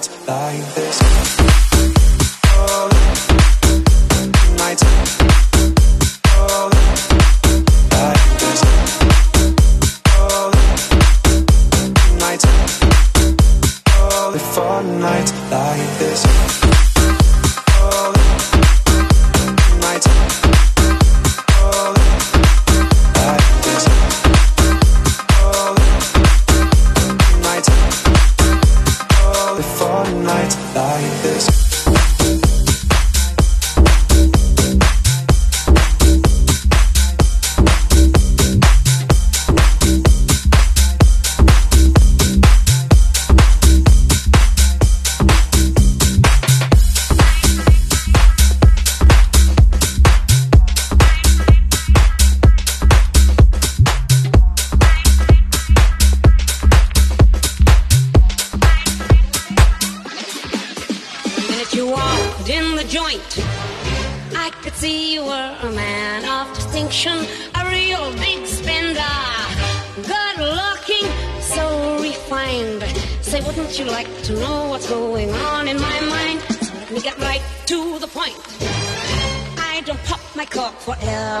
nights like this. Bye.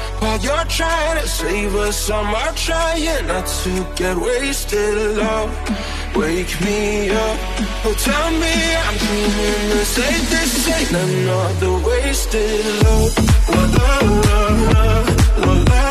While you're trying to save us, I'm trying not to get wasted. Love, wake me up. Oh, tell me I'm dreaming the same. This ain't another wasted love. Love, love, love, love, love,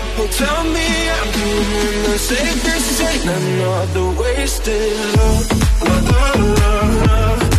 Oh, tell me I'm doing the same. This ain't another wasted love. love, love, love, love, love,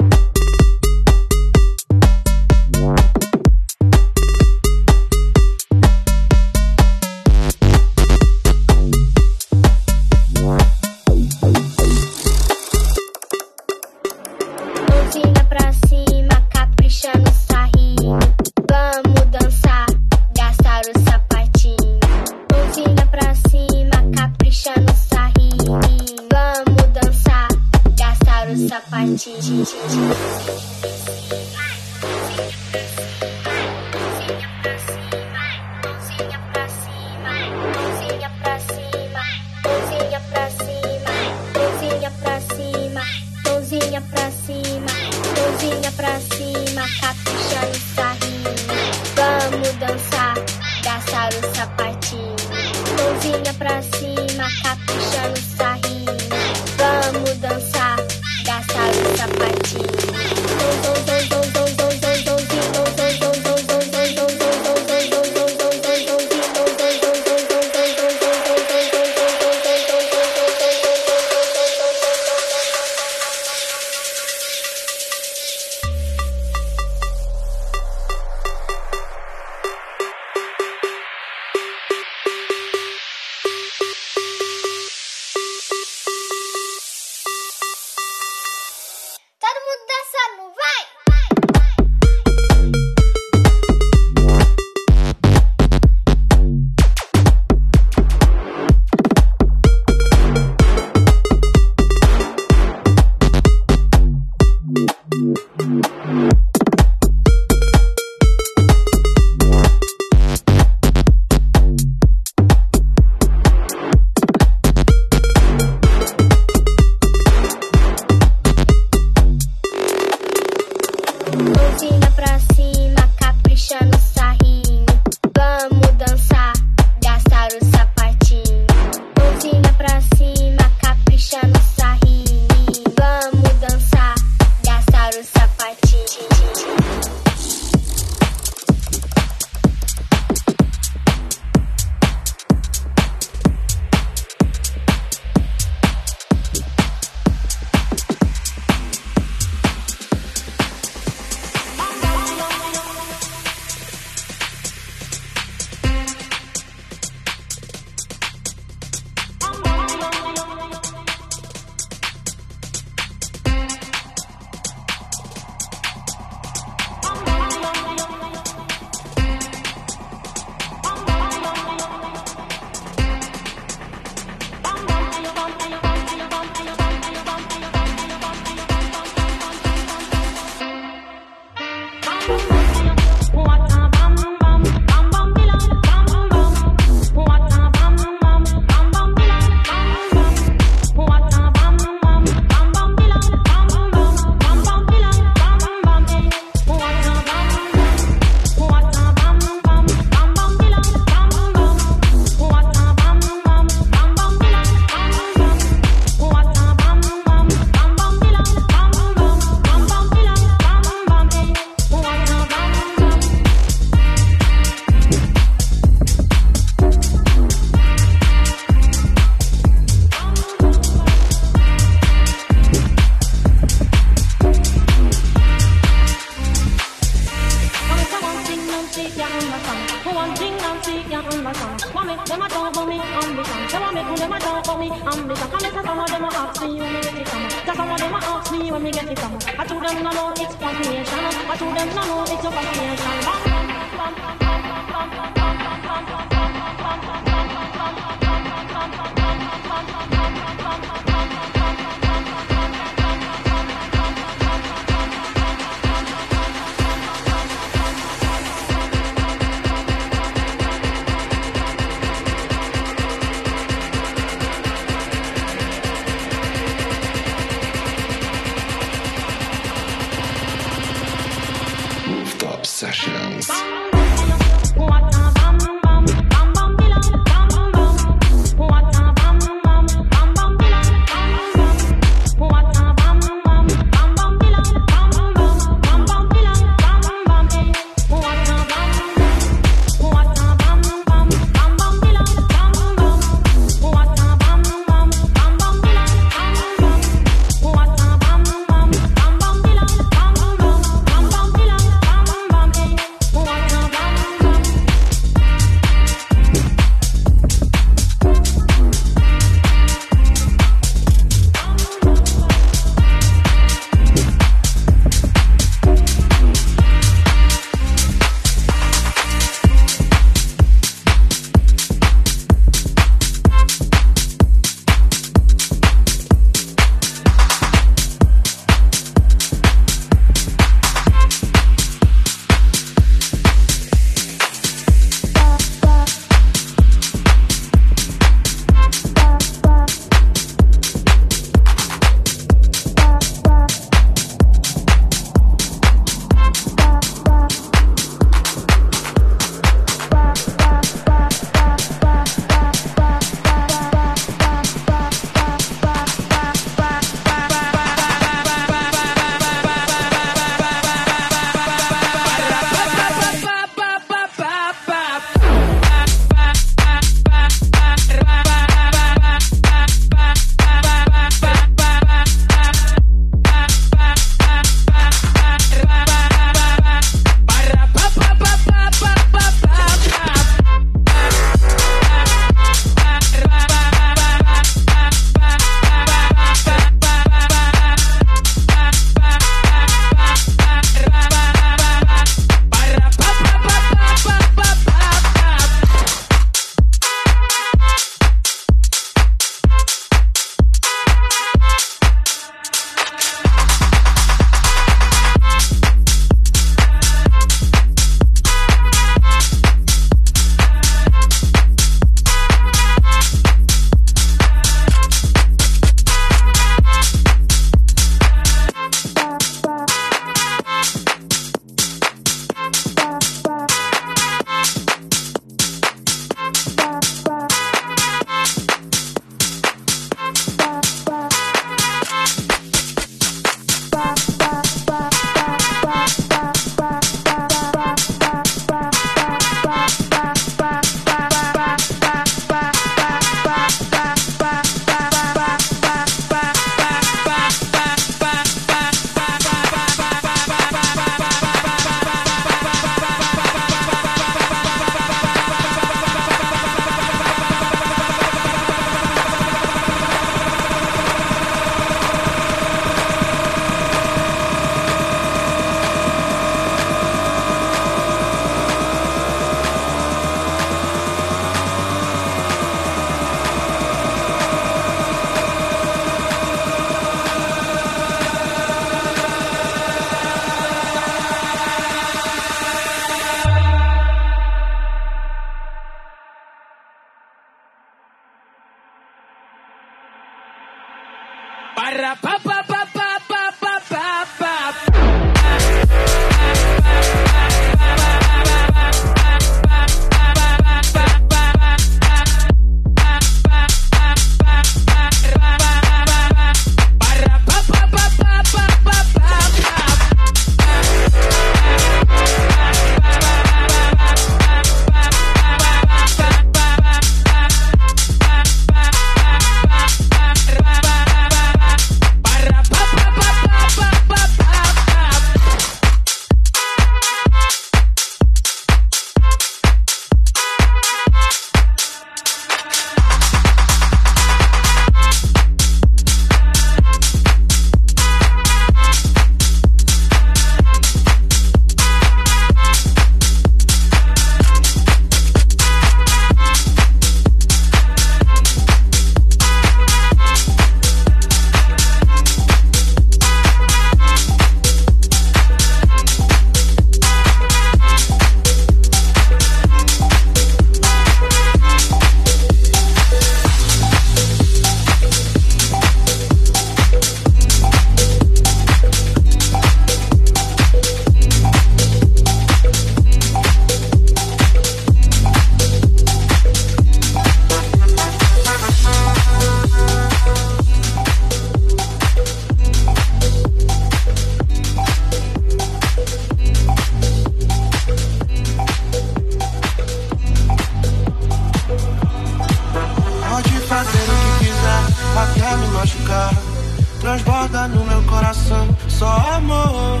só amor.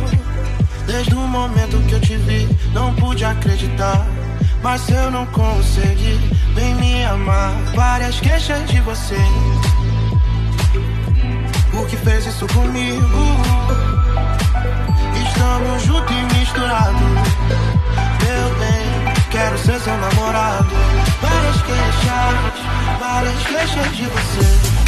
Desde o momento que eu te vi, não pude acreditar. Mas eu não consegui nem me amar. Várias queixas de você. O que fez isso comigo? Estamos juntos e misturados. Meu bem, quero ser seu namorado. Várias queixas, várias queixas de você.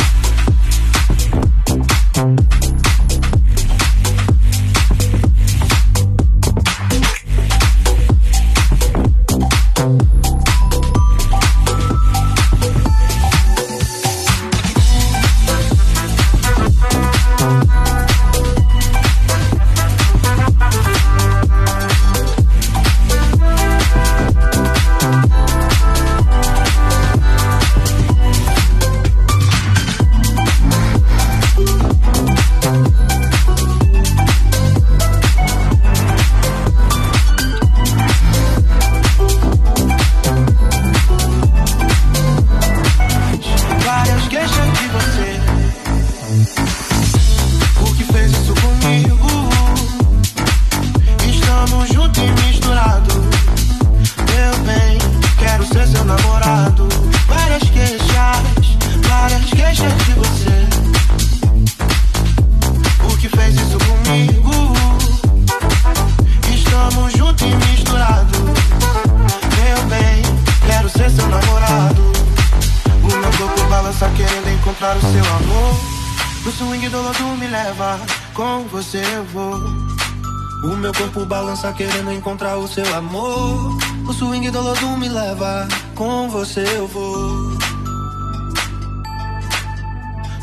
Querendo encontrar o seu amor. O swing do lodo me leva, com você eu vou.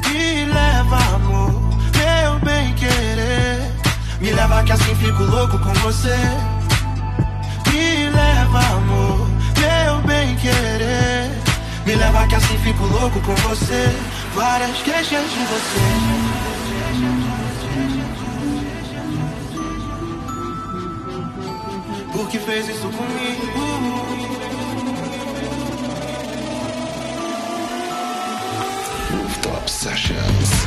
Me leva, amor, meu bem querer. Me leva que assim fico louco com você. Me leva, amor, meu bem querer. Me leva que assim fico louco com você. Várias queixas de você. Por que fez isso comigo? Rooftop Sessions.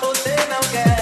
Você não quer